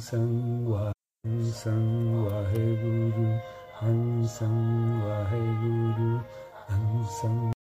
ਸੰਗ ਵਾਹਿਗੁਰੂ ਸੰਗ ਵਾਹਿਗੁਰੂ ਹੰ ਸੰਗ ਵਾਹਿਗੁਰੂ ਹੰ ਸੰਗ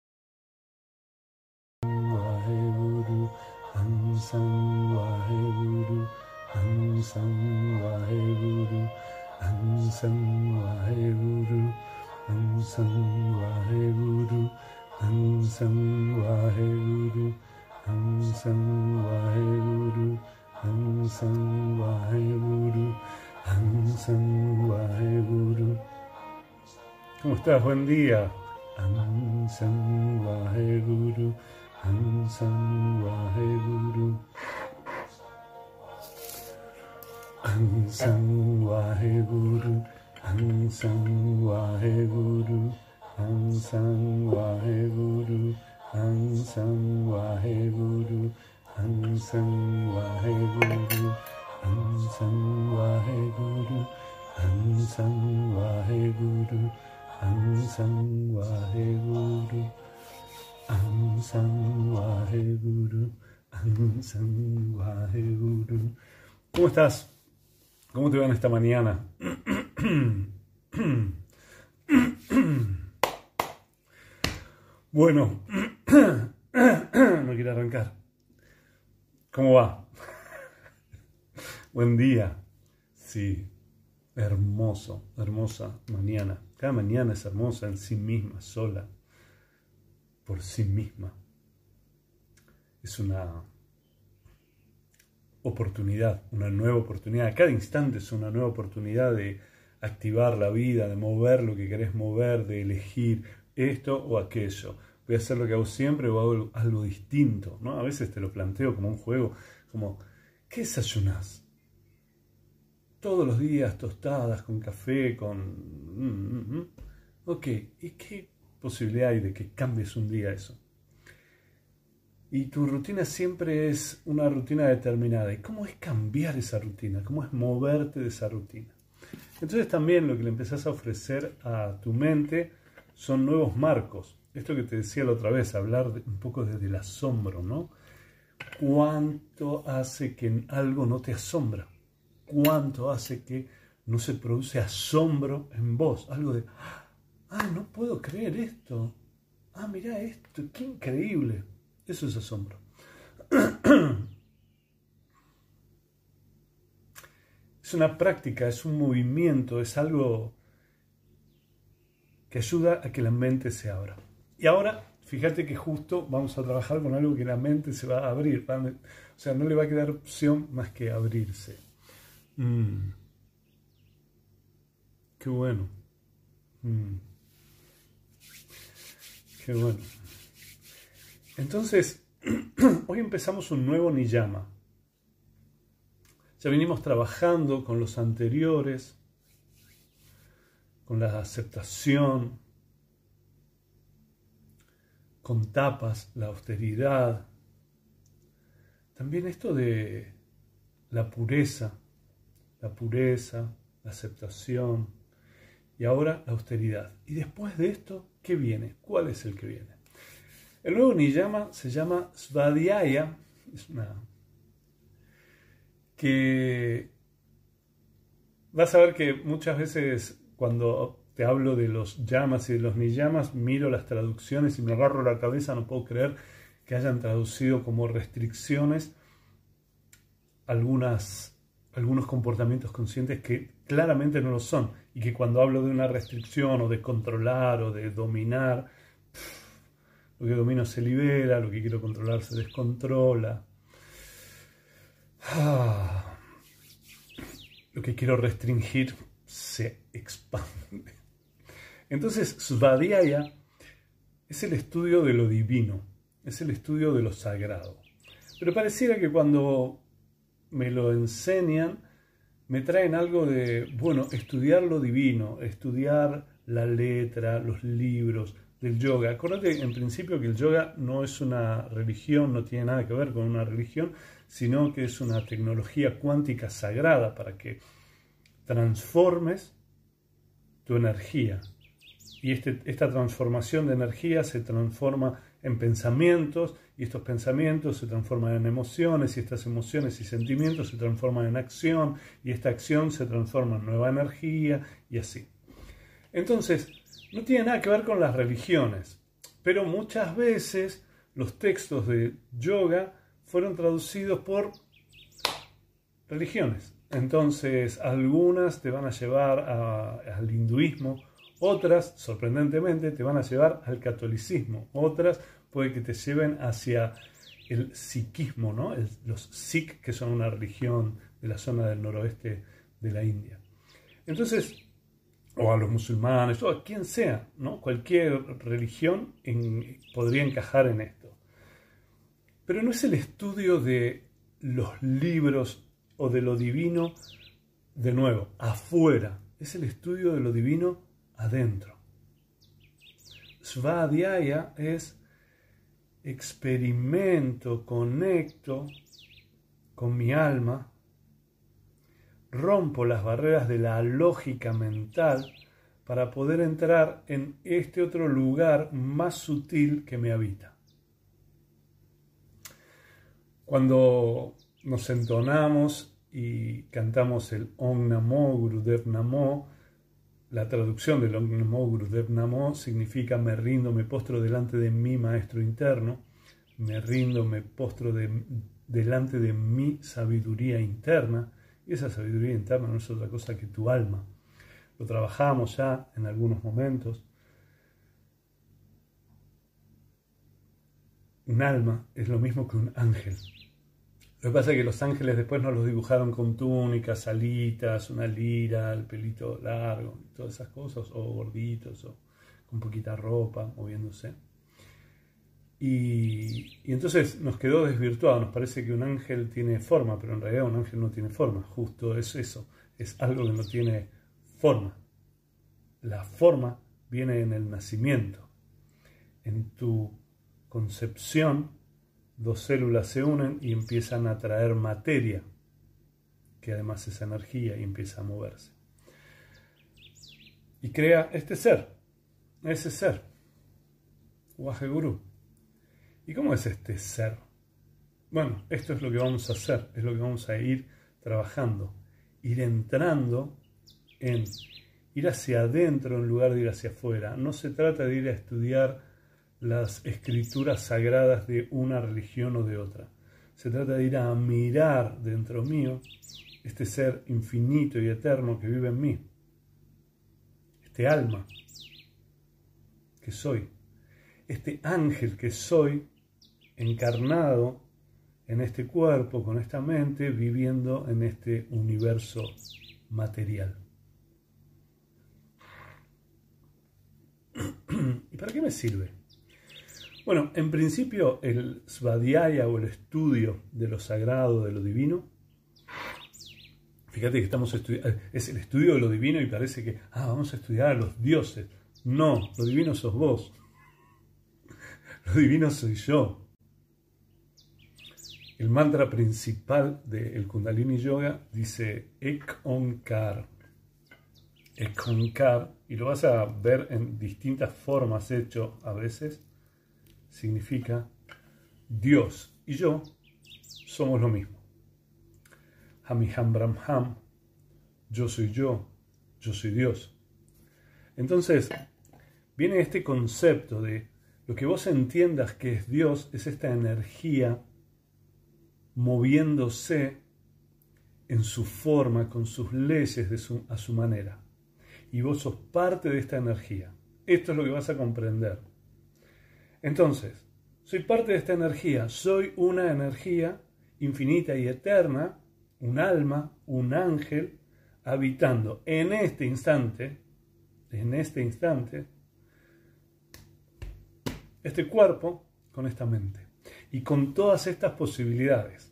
estás? Buen día. Ansan Vaheguru, Ansan Vaheguru. Ansan Vaheguru, Ansan Vaheguru, Ansan Vaheguru, Ansan Vaheguru, Ansan Vaheguru, Ansan Vaheguru, Ansan Vaheguru. Waheguru Hansang Waheguru Hansang Waheguru Hansang Waheguru ¿Cómo estás? ¿Cómo te va en esta mañana? Bueno, no quiero arrancar. ¿Cómo va? Buen día. Sí, hermoso, hermosa mañana. Cada mañana es hermosa en sí misma, sola, por sí misma. Es una oportunidad, una nueva oportunidad. Cada instante es una nueva oportunidad de activar la vida, de mover lo que querés mover, de elegir esto o aquello. Voy a hacer lo que hago siempre o hago algo distinto. ¿no? A veces te lo planteo como un juego, como, ¿qué desayunás? Todos los días tostadas, con café, con... Mm, mm, mm. Ok, ¿y qué posibilidad hay de que cambies un día eso? Y tu rutina siempre es una rutina determinada. ¿Y cómo es cambiar esa rutina? ¿Cómo es moverte de esa rutina? Entonces también lo que le empezás a ofrecer a tu mente son nuevos marcos. Esto que te decía la otra vez, hablar un poco desde el asombro, ¿no? ¿Cuánto hace que algo no te asombra? ¿Cuánto hace que no se produce asombro en vos? Algo de, ah, no puedo creer esto. Ah, mira esto, qué increíble. Eso es asombro. Es una práctica, es un movimiento, es algo que ayuda a que la mente se abra. Y ahora, fíjate que justo vamos a trabajar con algo que la mente se va a abrir. O sea, no le va a quedar opción más que abrirse. Mm. Qué bueno. Mm. Qué bueno. Entonces, hoy empezamos un nuevo niyama. Ya venimos trabajando con los anteriores, con la aceptación, con tapas, la austeridad. También esto de la pureza, la pureza, la aceptación y ahora la austeridad. Y después de esto, ¿qué viene? ¿Cuál es el que viene? El nuevo niyama se llama Svadhyaya, que vas a ver que muchas veces cuando te hablo de los llamas y de los niyamas, miro las traducciones y me agarro la cabeza, no puedo creer que hayan traducido como restricciones algunas, algunos comportamientos conscientes que claramente no lo son y que cuando hablo de una restricción o de controlar o de dominar, lo que domino se libera, lo que quiero controlar se descontrola. Ah, lo que quiero restringir se expande. Entonces, Svadhyaya es el estudio de lo divino, es el estudio de lo sagrado. Pero pareciera que cuando me lo enseñan, me traen algo de, bueno, estudiar lo divino, estudiar la letra, los libros del yoga. Acuérdate en principio que el yoga no es una religión, no tiene nada que ver con una religión, sino que es una tecnología cuántica sagrada para que transformes tu energía. Y este, esta transformación de energía se transforma en pensamientos y estos pensamientos se transforman en emociones y estas emociones y sentimientos se transforman en acción y esta acción se transforma en nueva energía y así. Entonces, no tiene nada que ver con las religiones, pero muchas veces los textos de yoga fueron traducidos por religiones. Entonces, algunas te van a llevar al hinduismo, otras, sorprendentemente, te van a llevar al catolicismo, otras puede que te lleven hacia el sikhismo, ¿no? los sikh, que son una religión de la zona del noroeste de la India. Entonces, o a los musulmanes, o a quien sea, ¿no? cualquier religión podría encajar en esto. Pero no es el estudio de los libros o de lo divino, de nuevo, afuera, es el estudio de lo divino adentro. Svadhyaya es experimento, conecto con mi alma, rompo las barreras de la lógica mental para poder entrar en este otro lugar más sutil que me habita. Cuando nos entonamos y cantamos el Om Namo Gurudev Namo, la traducción del Om Namo Gurudev significa me rindo, me postro delante de mi maestro interno, me rindo, me postro delante de mi sabiduría interna, y esa sabiduría interna no es otra cosa que tu alma. Lo trabajamos ya en algunos momentos. Un alma es lo mismo que un ángel. Lo que pasa es que los ángeles después nos los dibujaron con túnicas, alitas, una lira, el pelito largo, todas esas cosas, o gorditos, o con poquita ropa, moviéndose. Y, entonces nos quedó desvirtuado, nos parece que un ángel tiene forma, pero en realidad un ángel no tiene forma, justo es eso, es algo que no tiene forma. La forma viene en el nacimiento. En tu concepción, dos células se unen y empiezan a traer materia, que además es energía y empieza a moverse. Y crea este ser, ese ser, Waheguru. ¿Y cómo es este ser? Bueno, esto es lo que vamos a hacer, es lo que vamos a ir trabajando, ir entrando en ir hacia adentro en lugar de ir hacia afuera. No se trata de ir a estudiar las escrituras sagradas de una religión o de otra. Se trata de ir a mirar dentro mío este ser infinito y eterno que vive en mí, este alma que soy, este ángel que soy encarnado en este cuerpo, con esta mente, viviendo en este universo material. ¿Y para qué me sirve? Bueno, en principio el Svadhyaya o el estudio de lo sagrado, de lo divino, fíjate que estamos estudiando, es el estudio de lo divino y parece que, ah, vamos a estudiar a los dioses. No, lo divino sos vos. Lo divino soy yo. El mantra principal del Kundalini Yoga dice Ek Onkar. Ek Onkar, y lo vas a ver en distintas formas hecho a veces, significa Dios y yo somos lo mismo. Hamiham Brahmham, yo soy yo, yo soy Dios. Entonces, viene este concepto de lo que vos entiendas que es Dios, es esta energía moviéndose en su forma, con sus leyes a su manera. Y vos sos parte de esta energía. Esto es lo que vas a comprender. Entonces, soy parte de esta energía, soy una energía infinita y eterna, un alma, un ángel, habitando en este instante, en este instante, este cuerpo con esta mente y con todas estas posibilidades.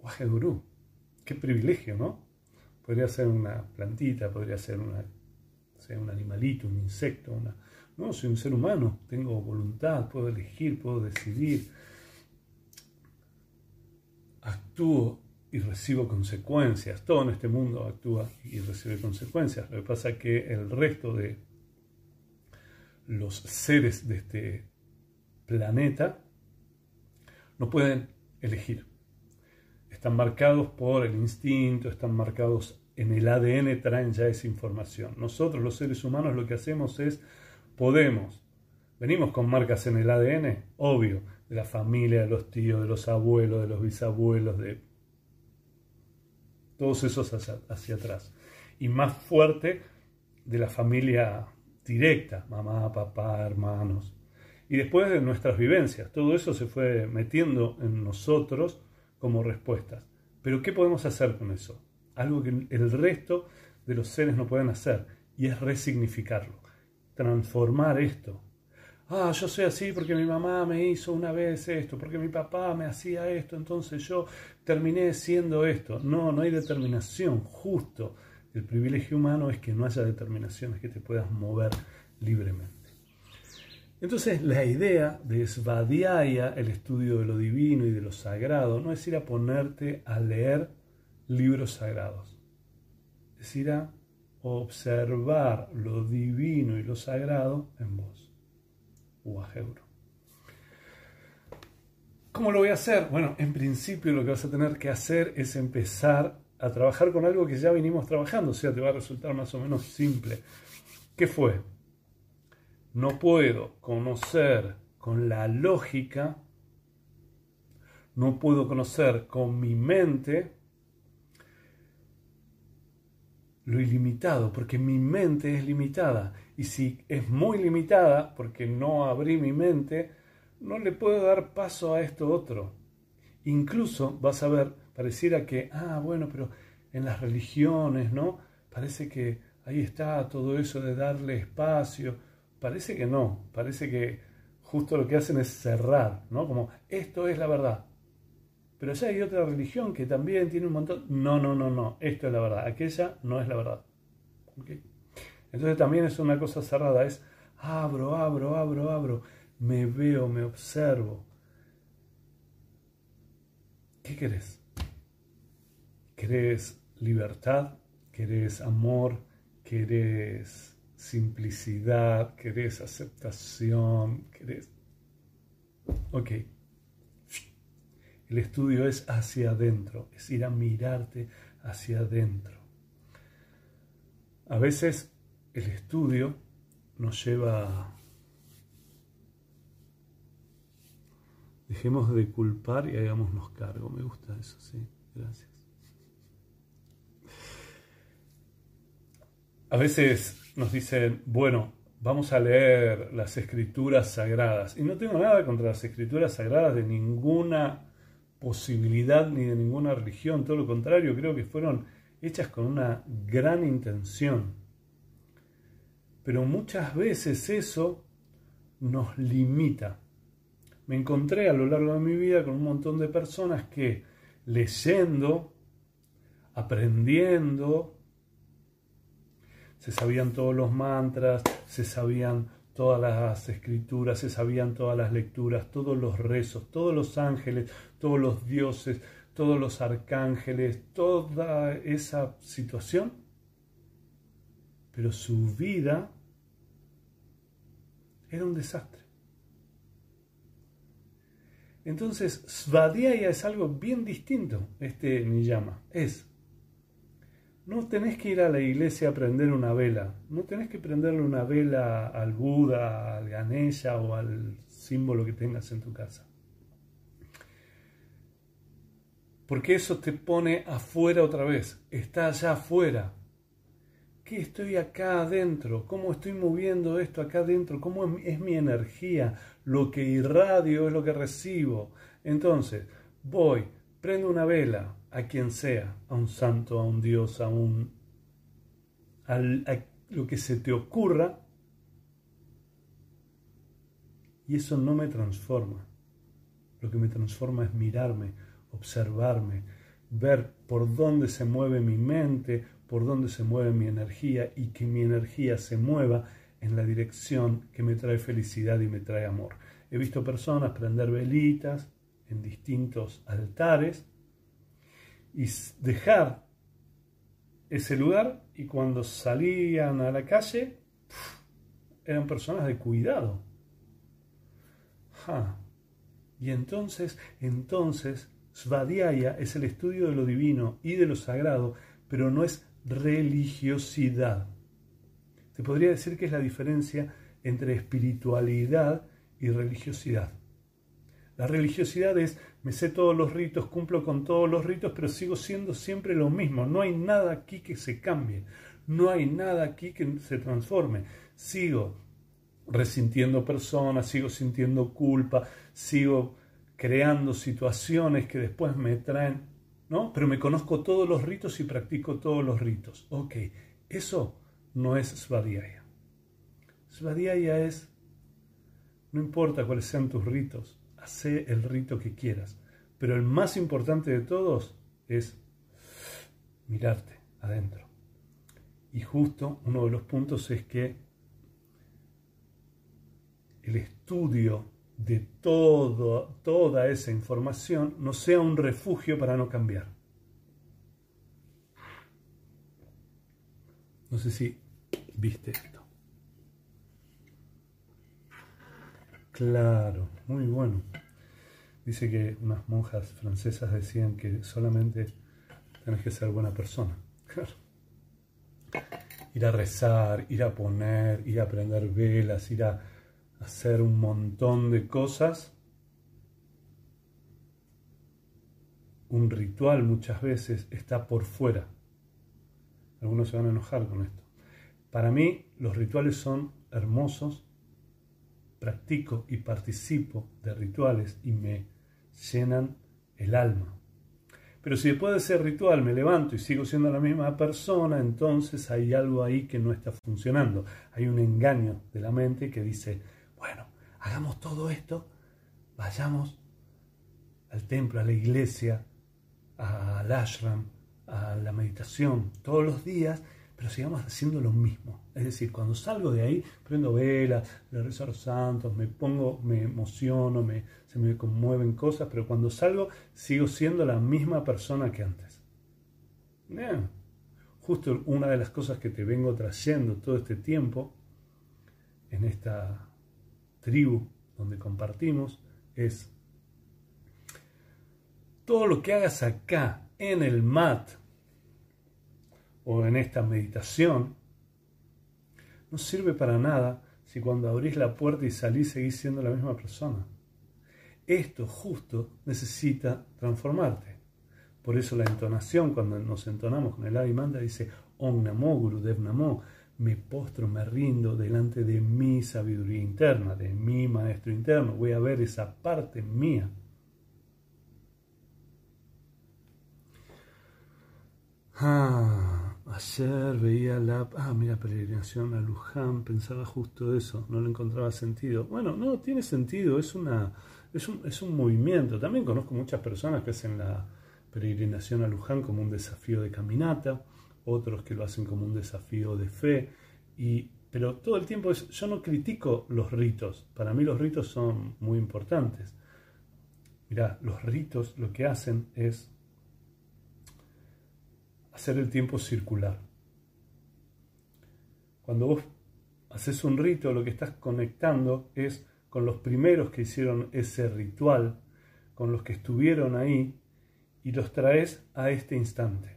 Guaje Gurú, qué privilegio, ¿no? Podría ser una plantita, podría ser un animalito, un insecto, una... No, soy un ser humano, tengo voluntad, puedo elegir, puedo decidir. Actúo y recibo consecuencias. Todo en este mundo actúa y recibe consecuencias. Lo que pasa es que el resto de los seres de este planeta, no pueden elegir. Están marcados por el instinto, están marcados en el ADN, traen ya esa información. Nosotros los seres humanos lo que hacemos es, podemos, venimos con marcas en el ADN, obvio, de la familia, de los tíos, de los abuelos, de los bisabuelos, de todos esos hacia, atrás. Y más fuerte de la familia directa, mamá, papá, hermanos. Y después de nuestras vivencias, todo eso se fue metiendo en nosotros como respuestas. Pero ¿qué podemos hacer con eso? Algo que el resto de los seres no pueden hacer, y es resignificarlo, transformar esto. Ah, yo soy así porque mi mamá me hizo una vez esto, porque mi papá me hacía esto, entonces yo terminé siendo esto. No, no hay determinación, justo. El privilegio humano es que no haya determinación, es que te puedas mover libremente. Entonces la idea de Svadhyaya, el estudio de lo divino y de lo sagrado, no es ir a ponerte a leer libros sagrados, es ir a observar lo divino y lo sagrado en vos. Uajeuro. ¿Cómo lo voy a hacer? Bueno, en principio lo que vas a tener que hacer es empezar a trabajar con algo que ya vinimos trabajando, o sea, te va a resultar más o menos simple. ¿Qué fue? No puedo conocer con la lógica, no puedo conocer con mi mente lo ilimitado, porque mi mente es limitada. Y si es muy limitada, porque no abrí mi mente, no le puedo dar paso a esto otro. Incluso vas a ver, pareciera que, ah, bueno, pero en las religiones, ¿no? Parece que ahí está todo eso de darle espacio. Parece que no, parece que justo lo que hacen es cerrar, ¿no? Como, esto es la verdad. Pero ya hay otra religión que también tiene un montón. No, no, no, no, esto es la verdad. Aquella no es la verdad. Entonces también es una cosa cerrada, es abro, abro, abro, abro me veo, me observo. ¿Qué querés? ¿Querés libertad? ¿Querés amor? ¿Querés simplicidad? ¿Querés aceptación? ¿Querés... Ok. El estudio es hacia adentro, es ir a mirarte hacia adentro. A veces el estudio nos lleva Dejemos de culpar y hagámonos cargo. Me gusta eso, sí. Gracias. A veces nos dicen, bueno, vamos a leer las escrituras sagradas. Y no tengo nada contra las escrituras sagradas de ninguna posibilidad ni de ninguna religión. Todo lo contrario, creo que fueron hechas con una gran intención. Pero muchas veces eso nos limita me encontré a lo largo de mi vida con un montón de personas que leyendo, aprendiendo, se sabían todos los mantras, se sabían todas las escrituras, se sabían todas las lecturas, todos los rezos, todos los ángeles, todos los dioses, todos los arcángeles, toda esa situación, pero su vida era un desastre. Entonces, Svadhyaya es algo bien distinto, este Niyama. Es, no tenés que ir a la iglesia a prender una vela, no tenés que prenderle una vela al Buda, al Ganesha o al símbolo que tengas en tu casa. Porque eso te pone afuera otra vez, está allá afuera. ¿Qué estoy acá adentro? ¿Cómo estoy moviendo esto acá adentro? ¿Cómo es mi energía? Lo que irradio es lo que recibo. Entonces, voy, prendo una vela a quien sea, a un santo, a un dios, a un... a lo que se te ocurra, y eso no me transforma. Lo que me transforma es mirarme, observarme, ver por dónde se mueve mi mente, por dónde se mueve mi energía y que mi energía se mueva en la dirección que me trae felicidad y me trae amor. He visto personas prender velitas en distintos altares y dejar ese lugar y cuando salían a la calle eran personas de cuidado. Y entonces, entonces, Svadhyaya es el estudio de lo divino y de lo sagrado, pero no es religiosidad. Te podría decir que es la diferencia entre espiritualidad y religiosidad. La religiosidad es, me sé todos los ritos, cumplo con todos los ritos, pero sigo siendo siempre lo mismo. No hay nada aquí que se cambie, no hay nada aquí que se transforme. Sigo resintiendo personas, sigo sintiendo culpa, sigo creando situaciones que después me traen, ¿no? Pero me conozco todos los ritos y practico todos los ritos. Ok, eso no es Svadhyaya. Svadhyaya es, no importa cuáles sean tus ritos, hace el rito que quieras. Pero el más importante de todos es mirarte adentro. Y justo uno de los puntos es que el estudio de todo, toda esa información no sea un refugio para no cambiar. No sé si viste esto. Claro, muy bueno. Dice que unas monjas francesas decían que solamente tenés que ser buena persona. Claro. Ir a rezar, ir a poner, ir a prender velas, ir a hacer un montón de cosas. Un ritual muchas veces está por fuera. Algunos se van a enojar con esto. Para mí los rituales son hermosos practico y participo de rituales y me llenan el alma. Pero si después de ese ritual me levanto y sigo siendo la misma persona, entonces hay algo ahí que no está funcionando. Hay un engaño de la mente que dice, hagamos todo esto, vayamos al templo, a la iglesia, al ashram, a la meditación todos los días pero sigamos haciendo lo mismo. Es decir, cuando salgo de ahí, prendo velas, le rezo a los santos, me pongo, me emociono, me, se me conmueven cosas, pero cuando salgo sigo siendo la misma persona que antes. Justo una de las cosas que te vengo trayendo todo este tiempo en esta tribu donde compartimos es todo lo que hagas acá en el mat o en esta meditación, no sirve para nada si cuando abrís la puerta y salís seguís siendo la misma persona. Esto justo necesita transformarte. Por eso la entonación, cuando nos entonamos con el Adi Manda, dice Om Namo Gurudev Namo, me postro, me rindo delante de mi sabiduría interna, de mi maestro interno. Voy a ver esa parte mía. Ah. Ayer veía la... Ah, mira, peregrinación a Luján, pensaba justo eso, no le encontraba sentido. Bueno, no, tiene sentido, es, una, es, un, es un movimiento. También conozco muchas personas que hacen la peregrinación a Luján como un desafío de caminata, otros que lo hacen como un desafío de fe, y, pero todo el tiempo es, yo no critico los ritos, para mí los ritos son muy importantes. Mira, los ritos lo que hacen es hacer el tiempo circular. Cuando vos haces un rito, lo que estás conectando es con los primeros que hicieron ese ritual, con los que estuvieron ahí, y los traes a este instante.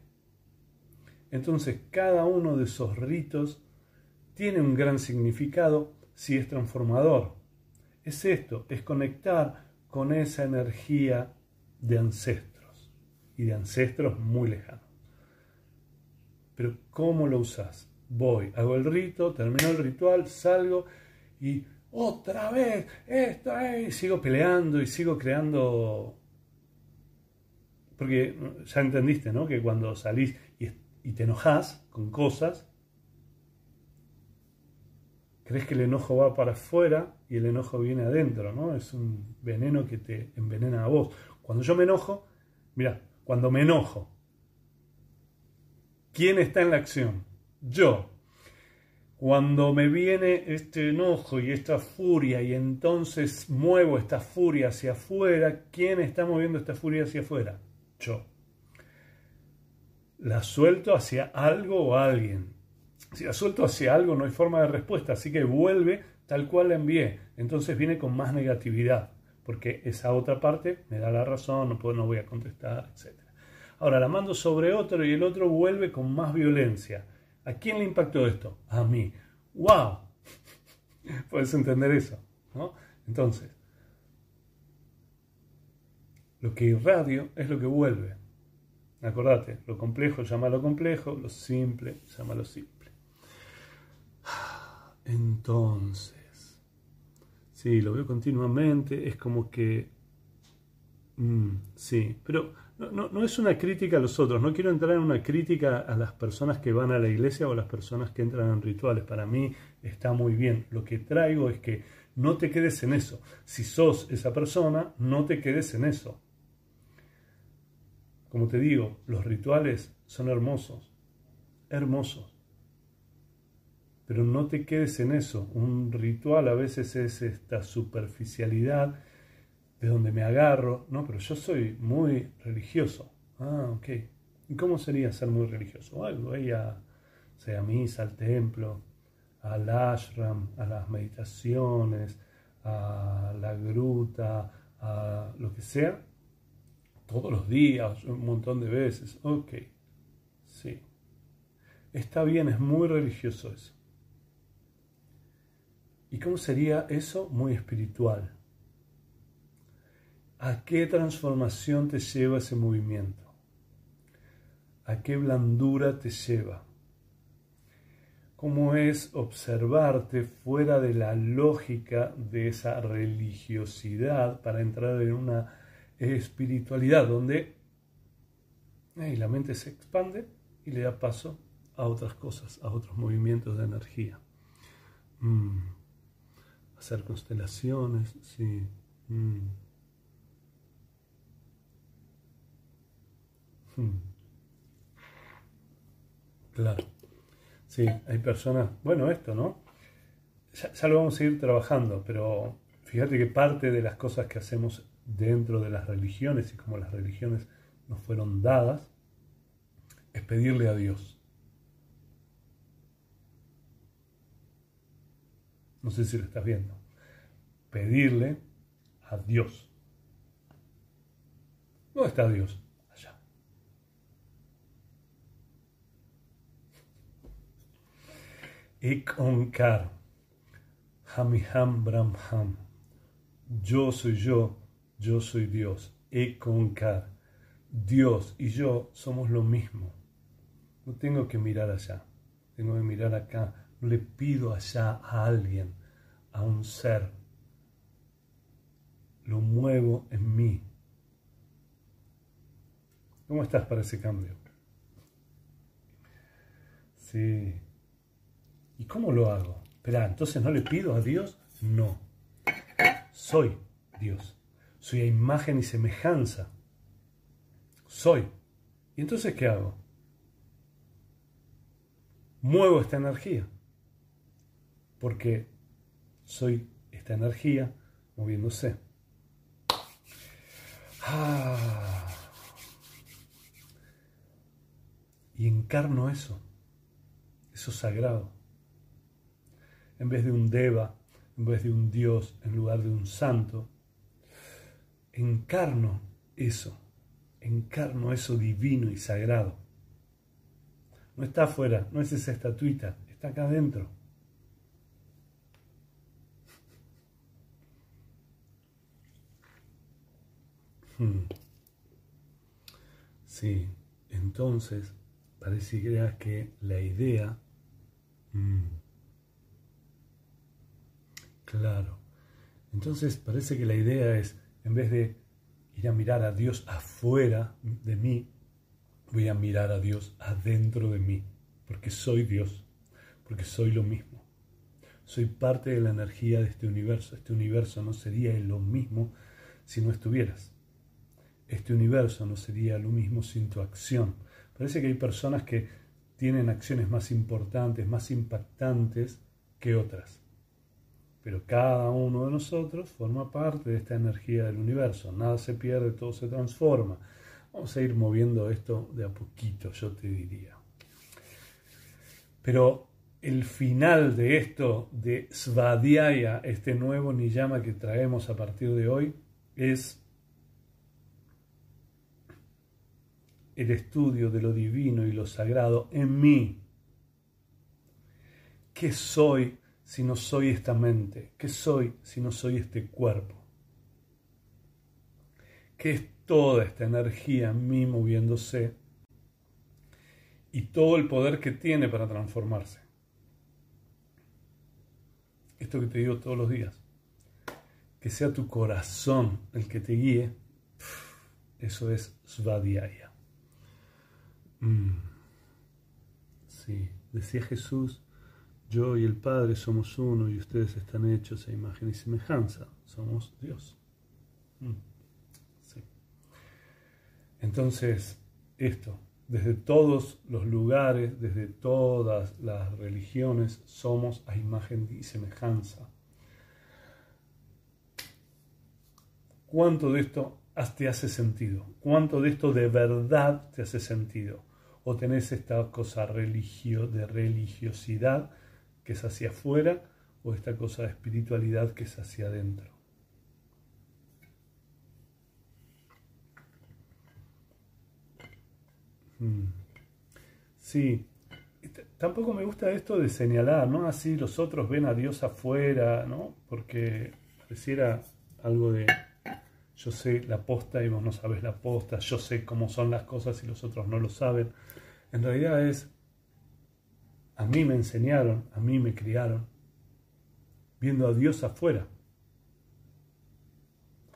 Entonces, cada uno de esos ritos tiene un gran significado si es transformador. Es esto, es conectar con esa energía de ancestros y de ancestros muy lejanos. Pero ¿cómo lo usas? Voy, hago el rito, termino el ritual, salgo y otra vez, esto es, sigo peleando y sigo creando... Porque ya entendiste, ¿no? Que cuando salís y, te enojas con cosas, crees que el enojo va para afuera y el enojo viene adentro, ¿no? Es un veneno que te envenena a vos. Cuando yo me enojo, mira, cuando me enojo ¿Quién está en la acción? Yo. Cuando me viene este enojo y esta furia y entonces muevo esta furia hacia afuera, ¿quién está moviendo esta furia hacia afuera? Yo. La suelto hacia algo o alguien. Si la suelto hacia algo no hay forma de respuesta, así que vuelve tal cual la envié. Entonces viene con más negatividad. porque esa otra parte me da la razón, no, puedo, no voy a contestar, etc. Ahora la mando sobre otro y el otro vuelve con más violencia. ¿A quién le impactó esto? A mí. ¡Wow! Puedes entender eso, ¿no? Entonces, lo que irradio es lo que vuelve. Acordate, lo complejo llama lo complejo, lo simple llama lo simple. Entonces, sí, lo veo continuamente, es como que... Mm, sí, pero no, no, es una crítica a los otros, no quiero entrar en una crítica a las personas que van a la iglesia o a las personas que entran en rituales. Para mí está muy bien. Lo que traigo es que no te quedes en eso. Si sos esa persona, no te quedes en eso. Como te digo, los rituales son hermosos, hermosos. Pero no te quedes en eso. Un ritual a veces es esta superficialidad de donde me agarro. No, pero yo soy muy religioso. Ah, ok. ¿Y cómo sería ser muy religioso? Algo, voy a, sea, misa, al templo, al ashram, a las meditaciones, a la gruta, a lo que sea, todos los días, un montón de veces. Ok, sí. Está bien, es muy religioso eso. ¿Y cómo sería eso? Muy espiritual. ¿A qué transformación te lleva ese movimiento? ¿A qué blandura te lleva? ¿Cómo es observarte fuera de la lógica de esa religiosidad para entrar en una espiritualidad donde la mente se expande y le da paso a otras cosas, a otros movimientos de energía? Mm. Hacer constelaciones, sí. Mm. Hmm. Claro. Sí, hay personas, bueno, esto, ¿no? Ya, lo vamos a ir trabajando, pero fíjate que parte de las cosas que hacemos dentro de las religiones y como las religiones nos fueron dadas, es pedirle a Dios. No sé si lo estás viendo. Pedirle a Dios. ¿Dónde está Dios? Ik Onkar, Hamiham Brahmham. Yo soy yo, yo soy Dios. Ek Onkar. Dios y yo somos lo mismo. No tengo que mirar allá, tengo que mirar acá. No le pido allá a alguien, a un ser. Lo muevo en mí. ¿Cómo estás para ese cambio? Sí. ¿Y cómo lo hago? Espera, entonces no le pido a Dios, no. Soy Dios. Soy a imagen y semejanza. Soy. ¿Y entonces qué hago? Muevo esta energía. Porque soy esta energía moviéndose. Ah. Y encarno eso, eso sagrado en vez de un deva, en vez de un dios, en lugar de un santo. Encarno eso, encarno eso divino y sagrado. No está afuera, no es esa estatuita, está acá adentro. Hmm. Sí, entonces parecería que la idea hmm, Claro. Entonces parece que la idea es, en vez de ir a mirar a Dios afuera de mí, voy a mirar a Dios adentro de mí, porque soy Dios, porque soy lo mismo. Soy parte de la energía de este universo. Este universo no sería lo mismo si no estuvieras. Este universo no sería lo mismo sin tu acción. Parece que hay personas que tienen acciones más importantes, más impactantes que otras. Pero cada uno de nosotros forma parte de esta energía del universo. Nada se pierde, todo se transforma. Vamos a ir moviendo esto de a poquito, yo te diría. Pero el final de esto, de Svadhyaya, este nuevo niyama que traemos a partir de hoy, es el estudio de lo divino y lo sagrado en mí. ¿Qué soy si no soy esta mente? ¿Qué soy si no soy este cuerpo? ¿Qué es toda esta energía en mí moviéndose y todo el poder que tiene para transformarse? Esto que te digo todos los días, que sea tu corazón el que te guíe, eso es Svadhyaya. Mm. Sí, decía Jesús, yo y el Padre somos uno y ustedes están hechos a imagen y semejanza, somos Dios. Mm. Entonces, esto, desde todos los lugares, desde todas las religiones, somos a imagen y semejanza. ¿Cuánto de esto te hace sentido? ¿Cuánto de esto de verdad te hace sentido? ¿O tenés esta cosa religio, de religiosidad que es hacia afuera o esta cosa de espiritualidad que es hacia adentro? Hmm. Sí, tampoco me gusta esto de señalar, ¿no? Así los otros ven a Dios afuera, ¿no? Porque pareciera algo de yo sé la posta y vos no sabes la posta, yo sé cómo son las cosas y los otros no lo saben. En realidad es, a mí me enseñaron, a mí me criaron, viendo a Dios afuera.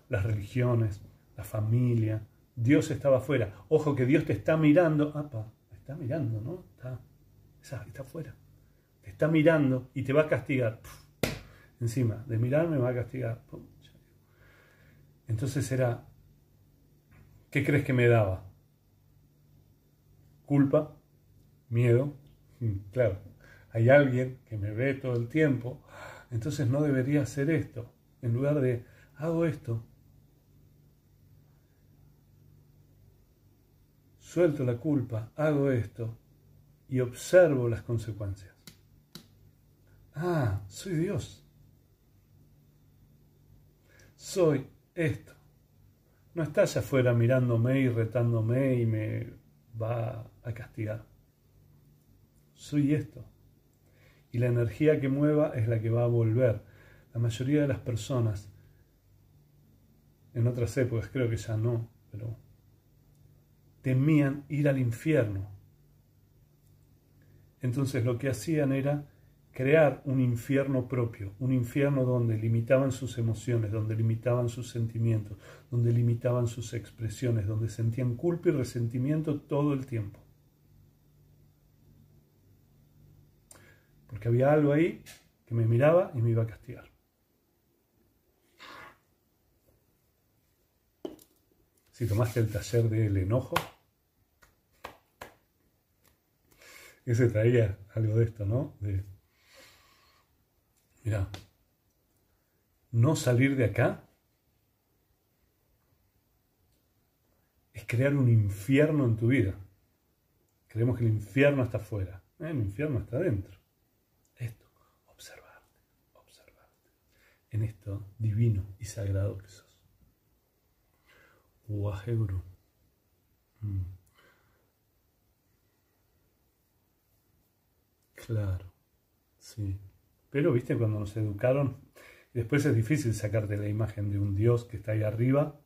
Las religiones, la familia, Dios estaba afuera. Ojo que Dios te está mirando, apa, está mirando, ¿no? Está, está afuera. Te está mirando y te va a castigar. Encima de mirarme me va a castigar. Entonces era, ¿qué crees que me daba? Culpa, miedo, claro, hay alguien que me ve todo el tiempo, entonces no debería hacer esto. En lugar de, hago esto, suelto la culpa, hago esto y observo las consecuencias. Ah, soy Dios. Soy esto. No está allá afuera mirándome y retándome y me va a castigar. Soy esto. Y la energía que mueva es la que va a volver. La mayoría de las personas, en otras épocas creo que ya no, pero temían ir al infierno. Entonces lo que hacían era crear un infierno propio, un infierno donde limitaban sus emociones, donde limitaban sus sentimientos, donde limitaban sus expresiones, donde sentían culpa y resentimiento todo el tiempo. Porque había algo ahí que me miraba y me iba a castigar. Si tomaste el taller del enojo, ese traía algo de esto, ¿no? Mira, no salir de acá es crear un infierno en tu vida. Creemos que el infierno está afuera. Eh, el infierno está adentro. Esto, observarte, observarte. En esto divino y sagrado que sos. Waheguru. Mm. Claro, sí. Pero, viste, cuando nos educaron, después es difícil sacarte la imagen de un Dios que está ahí arriba.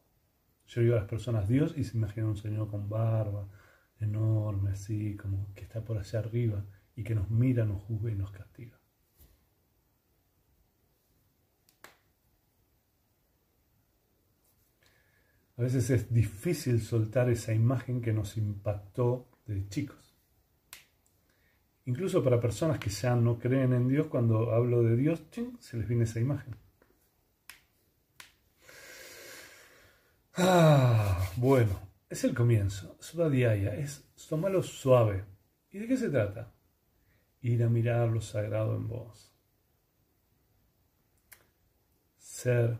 Yo digo a las personas Dios y se imagina un Señor con barba, enorme, así, como que está por allá arriba y que nos mira, nos juzga y nos castiga. A veces es difícil soltar esa imagen que nos impactó de chicos. Incluso para personas que ya no creen en Dios, cuando hablo de Dios, se les viene esa imagen. Ah, bueno, es el comienzo. Svadhyaya es tomarlo suave. ¿Y de qué se trata? Ir a mirar lo sagrado en vos. Ser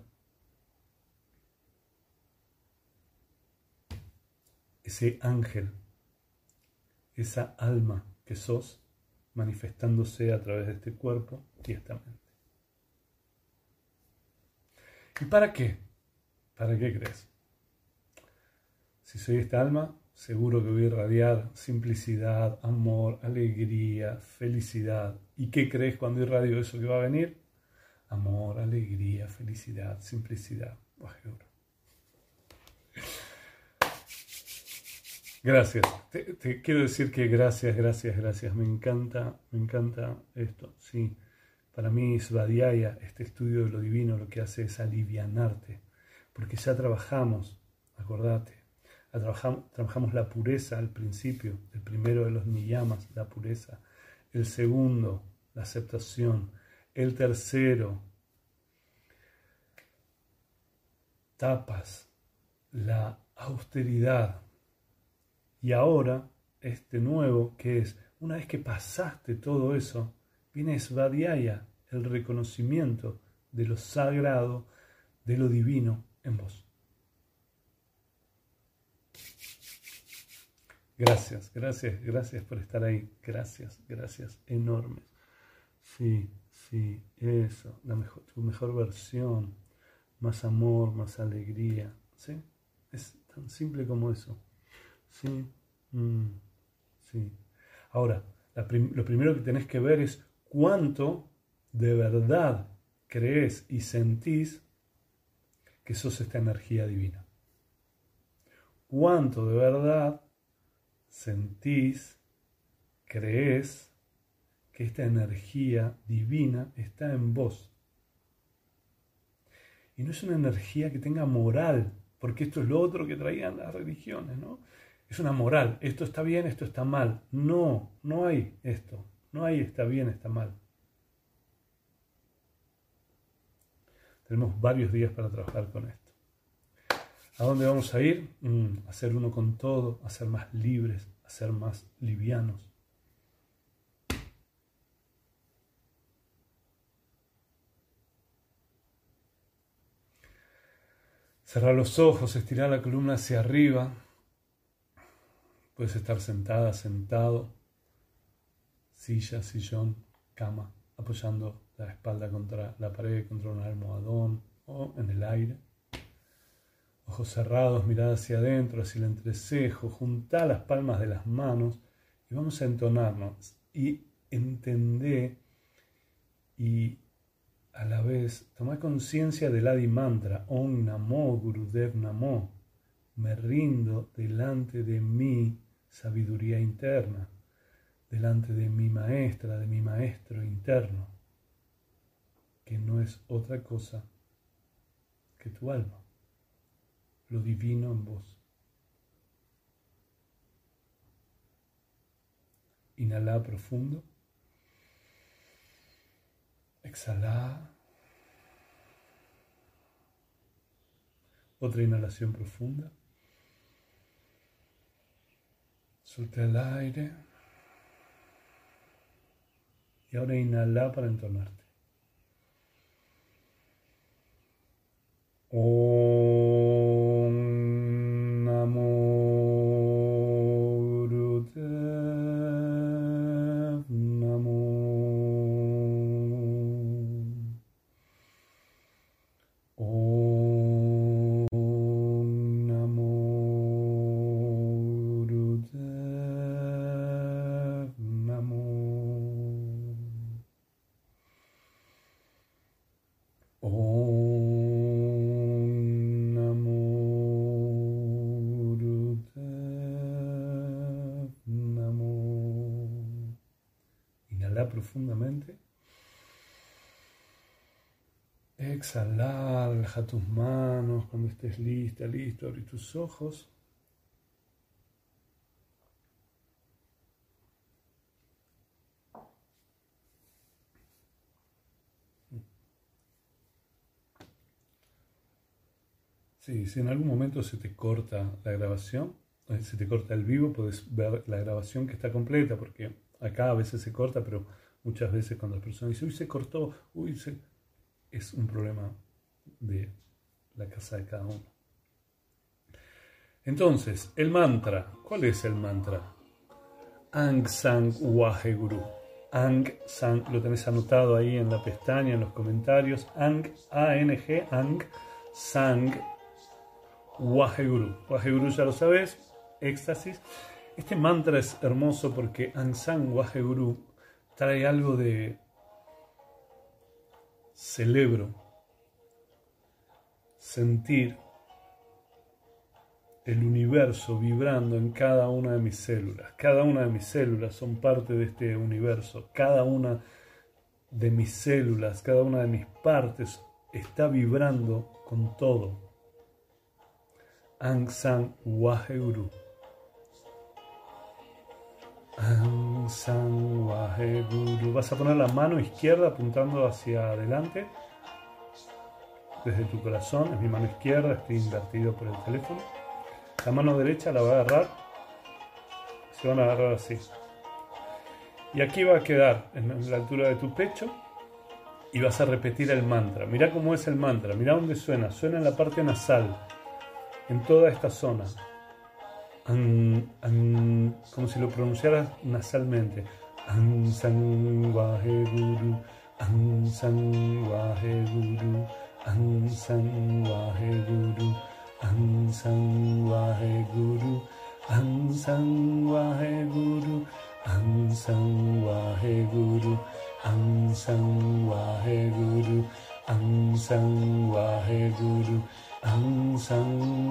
ese ángel, esa alma que sos manifestándose a través de este cuerpo y esta mente. ¿Y para qué? ¿Para qué crees? Si soy esta alma, seguro que voy a irradiar simplicidad, amor, alegría, felicidad. ¿Y qué crees cuando irradio eso que va a venir? Amor, alegría, felicidad, simplicidad. Gracias. Te, quiero decir que gracias, gracias, gracias. Me encanta, me encanta esto. Sí, para mí Svadhyaya, este estudio de lo divino, lo que hace es alivianarte. Porque ya trabajamos, acordate, trabajamos, trabajamos la pureza al principio, el primero de los niyamas, la pureza. El segundo, la aceptación. El tercero, tapas, la austeridad y ahora, este nuevo, que es, una vez que pasaste todo eso, viene Svadhyaya, el reconocimiento de lo sagrado, de lo divino en vos. Gracias, gracias, gracias por estar ahí. Gracias, gracias, enormes. Sí, sí, eso, la mejor, tu mejor versión, más amor, más alegría. ¿Sí? Es tan simple como eso. Sí, mm, sí. Ahora, lo primero que tenés que ver es cuánto de verdad crees y sentís que sos esta energía divina. Cuánto de verdad sentís, crees que esta energía divina está en vos. Y no es una energía que tenga moral, porque esto es lo otro que traían las religiones, ¿no? Es una moral, esto está bien, esto está mal. No, no hay esto, no hay está bien, está mal. Tenemos varios días para trabajar con esto. ¿A dónde vamos a ir? Mm, a ser uno con todo, a ser más libres, a ser más livianos. Cerrar los ojos, estirar la columna hacia arriba, Puedes estar sentada, sentado, silla, sillón, cama, apoyando la espalda contra la pared, contra un almohadón o en el aire. Ojos cerrados, mirada hacia adentro, hacia el entrecejo, junta las palmas de las manos y vamos a entonarnos y entender y a la vez tomar conciencia del Adi Mantra, Om Namo Gurudev Namo, me rindo delante de mí sabiduría interna delante de mi maestra, de mi maestro interno, que no es otra cosa que tu alma, lo divino en vos. Inhala profundo. Exhala. Otra inhalación profunda. Suelta el aire. Y ahora inhala para entonarte. profundamente. Relaja tus manos cuando estés lista, listo, abre tus ojos. Sí, si en algún momento se te corta la grabación, eh, se te corta el vivo, puedes ver la grabación que está completa, porque acá a veces se corta, pero muchas veces cuando las personas dicen, uy, se cortó, uy, se... es un problema de la casa de cada uno. Entonces, el mantra, ¿cuál es el mantra? Ang Sang Waheguru. Ang Sang, lo tenés anotado ahí en la pestaña, en los comentarios. Ang, A-N-G, Ang Sang Waheguru. Waheguru ya lo sabes, éxtasis. Este mantra es hermoso porque Ansan Waheguru trae algo de celebro, sentir el universo vibrando en cada una de mis células. Cada una de mis células son parte de este universo. Cada una de mis células, cada una de mis partes está vibrando con todo. Ang San San Waheguru. Vas a poner la mano izquierda apuntando hacia adelante. Desde tu corazón, es mi mano izquierda, estoy invertido por el teléfono. La mano derecha la va a agarrar. Se van a agarrar así. Y aquí va a quedar en la altura de tu pecho y vas a repetir el mantra. Mira cómo es el mantra, mira dónde suena. Suena en la parte nasal, en toda esta zona. como si lo pronunciaras nasalmente. An an an san guru, an san guru, an san guru. Waheguru, Ansang Waheguru, Ansang Waheguru, Ansang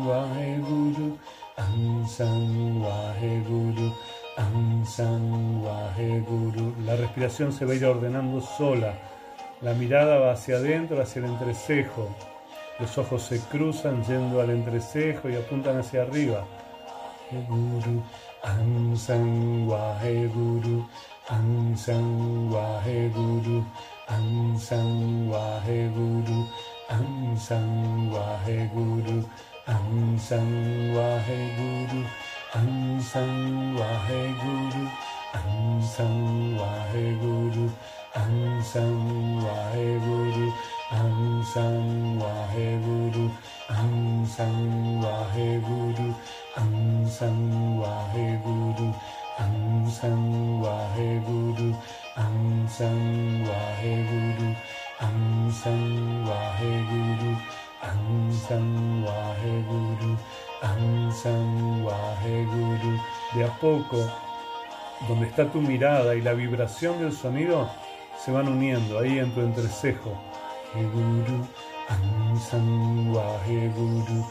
Waheguru, Ansang Waheguru. La respiración se va a ir ordenando sola. La mirada va hacia adentro, hacia el entrecejo. Los ojos se cruzan yendo al entrecejo y apuntan hacia arriba. Guru, Ansan Wahe Guru, Ansan Wahe Guru, Ansan Wahe Guru, Ansan Wahe Guru, Ansan Wahe Ansan Ansang Waheguru, Ansang Waheguru, Ansang Waheguru, Ansang Waheguru, Waheguru. De a poco, donde está tu mirada y la vibración del sonido se van uniendo ahí en tu entrecejo. Guru, Sang Waheguru,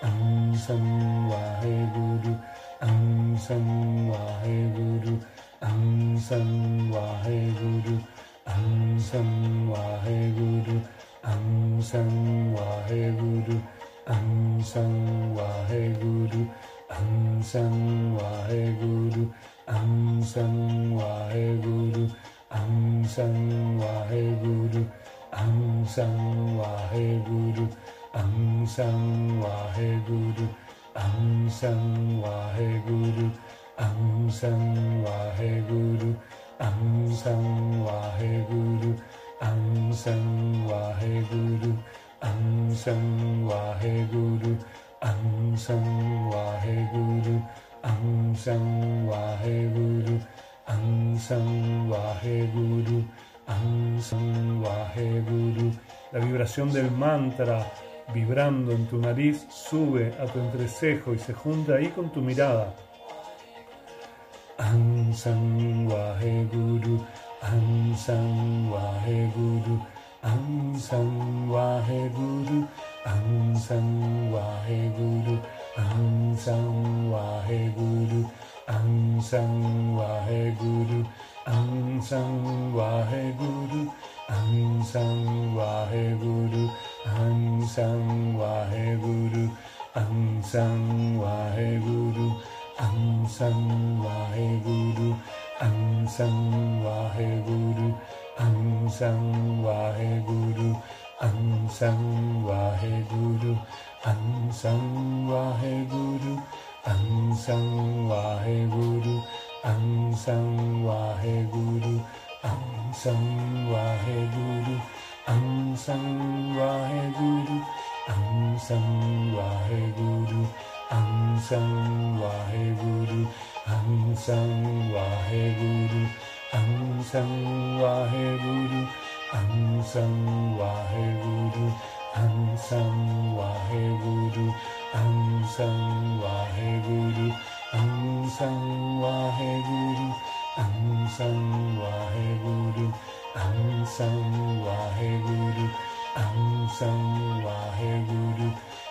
Ang Sang Waheguru, Ang Sang Waheguru, Ang San Waheguru, Ang San Waheguru, Ang San Waheguru, Ang San Waheguru, Ang San Waheguru, Ang San Waheguru, Ang San Waheguru, Ang San Waheguru, Ang San Waheguru, Ang Sang Waheguru, Ang Sang Waheguru, Ang Sang Waheguru, Ang Sang Waheguru, Ang Sang Waheguru, Ang Sang Waheguru, Ang Sang Waheguru, Ang Sang Waheguru. La vibración del mantra vibrando en tu nariz, sube a tu entrecejo y se junta ahí con tu mirada. Ansan Guru, Ansan Guru, Ansan Guru, Ansan Guru, Ansan Guru, Ansan Guru, Ansan Guru, Ang Sang Waheguru, Ang Sang Waheguru, Ang Sang Waheguru, Ang Sang Waheguru, Ang Sang Waheguru, Ang Sang Waheguru, Ang Sang Waheguru, Ang Sang Waheguru, Ang Sang Waheguru, Ang Sang Waheguru, Ang Sang Waheguru, Ang Sang Waheguru, Ang Sang Waheguru, Ang Sang Waheguru, Ang Sang Waheguru, Ang Sang Waheguru, Ang Sang Waheguru, Ansang Waheguru, Ansang Waheguru, Ansang Waheguru, Ansang Waheguru, Ansang Waheguru,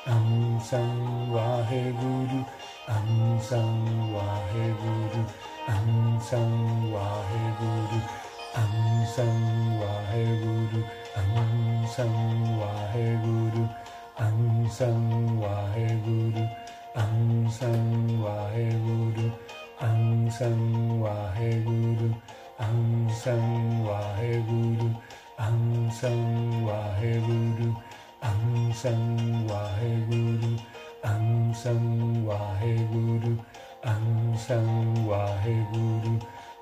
Ansang Waheguru, Ansang Waheguru, Ansang Waheguru, Ansang Waheguru, Ansang Waheguru, Ansang Waheguru, Ansang Waheguru, Ansang Waheguru, Ansang Waheguru, Ansang Waheguru, Ansang Waheguru, Ansang Waheguru, Ansang Waheguru,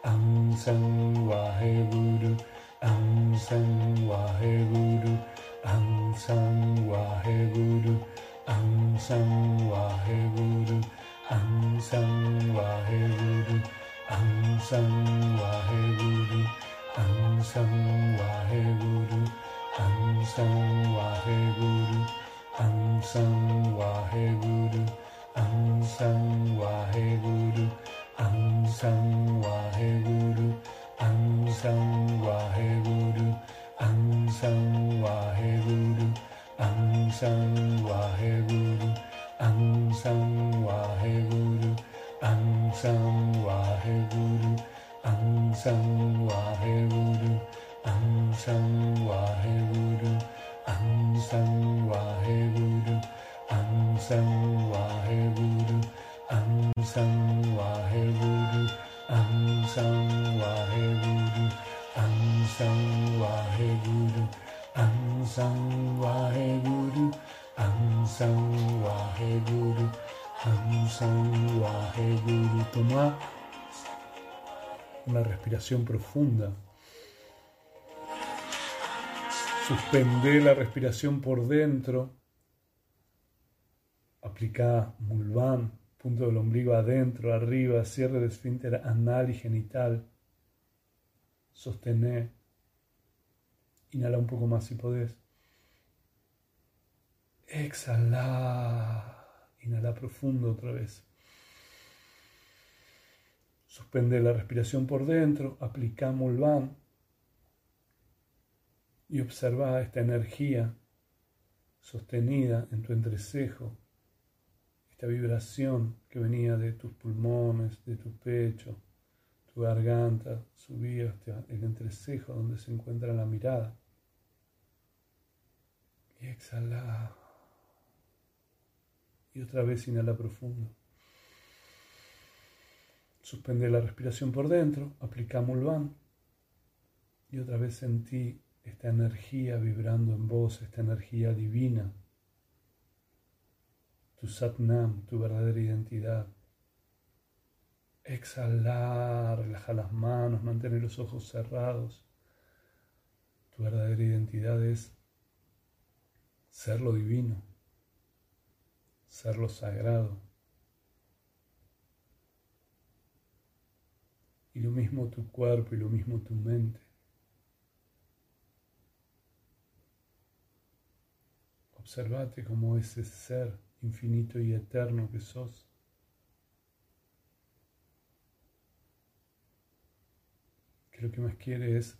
Ansang Waheguru, Ansang Waheguru, Ansang Waheguru, Ansang Waheguru, Ansang Waheguru, Ansang Waheguru, Ansang Waheguru, Ansang Waheguru, Ansang Waheguru, Ansang Waheguru, Ansang Waheguru, Ansang Waheguru, Ansang Waheguru, Ansang Waheguru, Ansang Waheguru, Ansang Waheguru, Ansang Waheguru, Ansang Waheguru, Ansang Waheguru, Ansang Waheguru, Ansang Waheguru, Ansang Waheguru, Ansang Waheguru, Ansang Waheguru, Ansang Waheguru, Ansang Waheguru, Ansang Waheguru, Ansang Waheguru, Ansang Waheguru, Ansang Waheguru, Ansang Waheguru, Ansang Waheguru, Ansang Waheguru, Ansang Waheguru. Una respiración profunda. Suspende la respiración por dentro. Aplica Mulvan, punto del ombligo adentro, arriba, cierre de esfínter anal y genital. Sostener. Inhala un poco más si podés. Exhala. Inhala profundo otra vez. Suspende la respiración por dentro, aplica Mulvan y observa esta energía sostenida en tu entrecejo, esta vibración que venía de tus pulmones, de tu pecho, tu garganta, subía hasta el entrecejo donde se encuentra la mirada. Y exhala. Y otra vez inhala profundo. Suspende la respiración por dentro, aplica Mulvan y otra vez sentí esta energía vibrando en vos, esta energía divina, tu Satnam, tu verdadera identidad. Exhalar, relaja las manos, mantener los ojos cerrados. Tu verdadera identidad es ser lo divino, ser lo sagrado. Y lo mismo tu cuerpo y lo mismo tu mente. Observate como ese ser infinito y eterno que sos. Que lo que más quiere es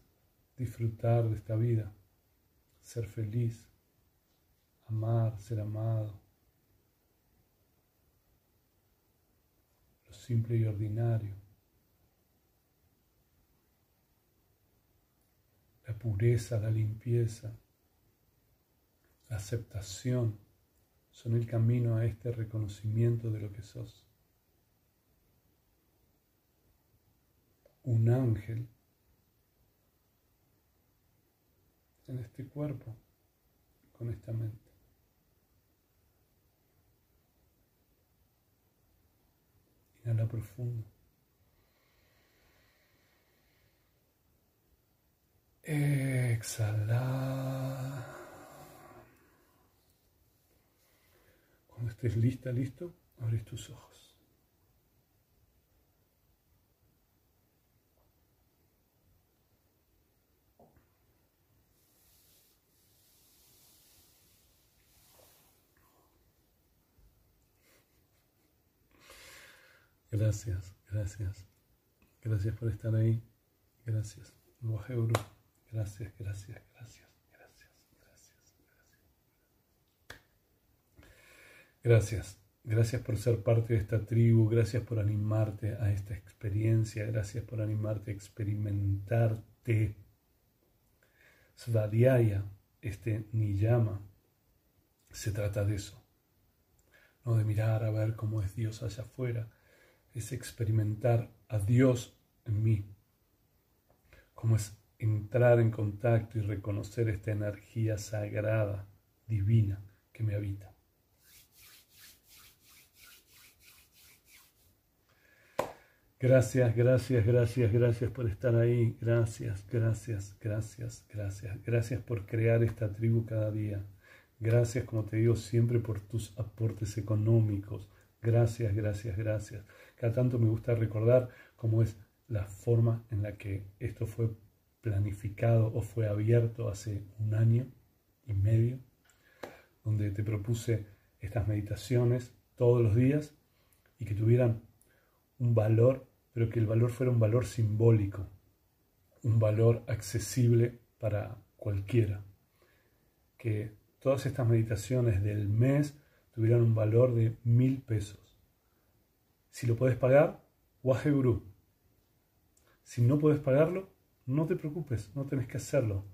disfrutar de esta vida, ser feliz, amar, ser amado. Lo simple y ordinario. la pureza, la limpieza, la aceptación son el camino a este reconocimiento de lo que sos. Un ángel en este cuerpo, con esta mente. Inhala profundo. Exhala. Cuando estés lista, listo, abrís tus ojos. Gracias, gracias. Gracias por estar ahí. Gracias. Gracias, gracias, gracias, gracias, gracias, gracias. Gracias. Gracias por ser parte de esta tribu, gracias por animarte a esta experiencia, gracias por animarte a experimentarte. Svadhyaya, este niyama, se trata de eso, no de mirar a ver cómo es Dios allá afuera, es experimentar a Dios en mí, cómo es entrar en contacto y reconocer esta energía sagrada, divina que me habita. Gracias, gracias, gracias, gracias por estar ahí. Gracias, gracias, gracias, gracias. Gracias por crear esta tribu cada día. Gracias, como te digo, siempre por tus aportes económicos. Gracias, gracias, gracias. Cada tanto me gusta recordar cómo es la forma en la que esto fue planificado o fue abierto hace un año y medio, donde te propuse estas meditaciones todos los días y que tuvieran un valor, pero que el valor fuera un valor simbólico, un valor accesible para cualquiera. Que todas estas meditaciones del mes tuvieran un valor de mil pesos si lo puedes pagar, Guru. Si no puedes pagarlo, no te preocupes, no tenés que hacerlo.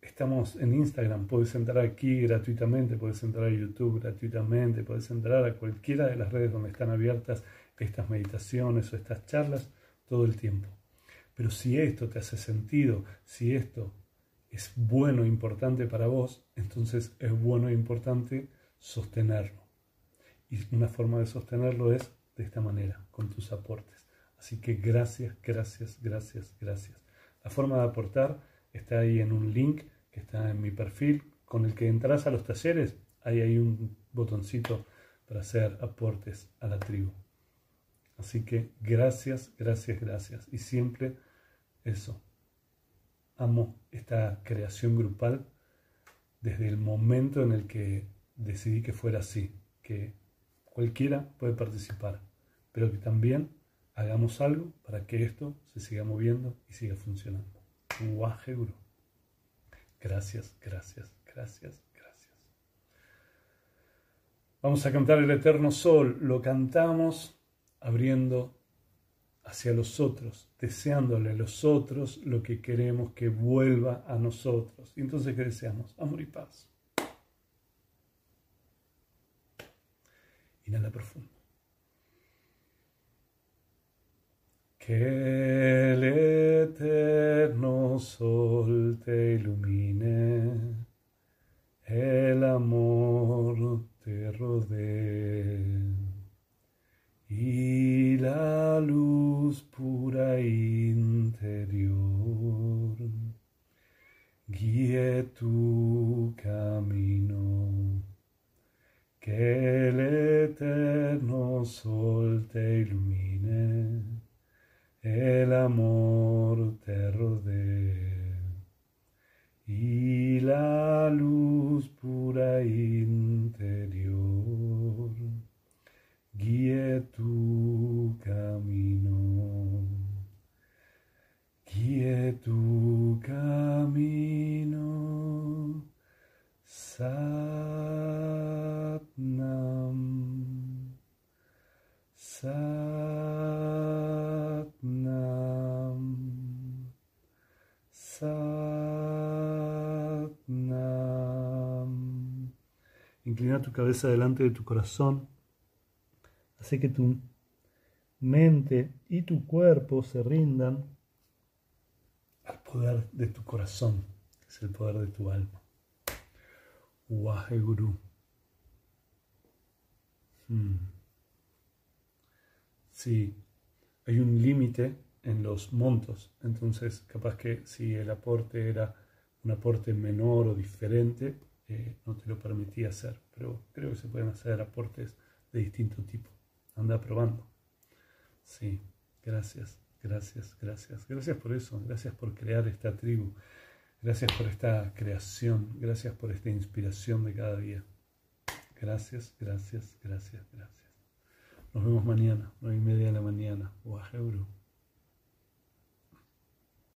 Estamos en Instagram, puedes entrar aquí gratuitamente, puedes entrar a YouTube gratuitamente, puedes entrar a cualquiera de las redes donde están abiertas estas meditaciones o estas charlas todo el tiempo. Pero si esto te hace sentido, si esto es bueno e importante para vos, entonces es bueno e importante sostenerlo. Y una forma de sostenerlo es de esta manera, con tus aportes. Así que gracias, gracias, gracias, gracias. La forma de aportar está ahí en un link que está en mi perfil, con el que entras a los talleres. Hay ahí un botoncito para hacer aportes a la tribu. Así que gracias, gracias, gracias. Y siempre eso. Amo esta creación grupal desde el momento en el que decidí que fuera así, que Cualquiera puede participar, pero que también hagamos algo para que esto se siga moviendo y siga funcionando. Guaje Gracias, gracias, gracias, gracias. Vamos a cantar el eterno sol. Lo cantamos abriendo hacia los otros, deseándole a los otros lo que queremos que vuelva a nosotros. Entonces, ¿qué deseamos? Amor y paz. Inhala profundo. Que el eterno sol te ilumine, el amor te rodee y la luz pura interior guíe tu camino que el eterno sol te ilumine, el amor te rodee y la luz pura interior guíe tu camino, guíe tu camino. Satnam. Satnam. Satnam. Inclina tu cabeza delante de tu corazón. Hace que tu mente y tu cuerpo se rindan al poder de tu corazón, que es el poder de tu alma. Waheguru. Hmm. Sí, hay un límite en los montos. Entonces, capaz que si el aporte era un aporte menor o diferente, no te lo permitía hacer. Pero creo que se pueden hacer aportes de distinto tipo. Anda probando. Sí, gracias, gracias, gracias. Gracias por eso. Gracias por crear esta tribu. Gracias por esta creación. Gracias por esta inspiración de cada día. Gracias, gracias, gracias, gracias. Nos vemos mañana, nueve y media de la mañana. Guajeuro.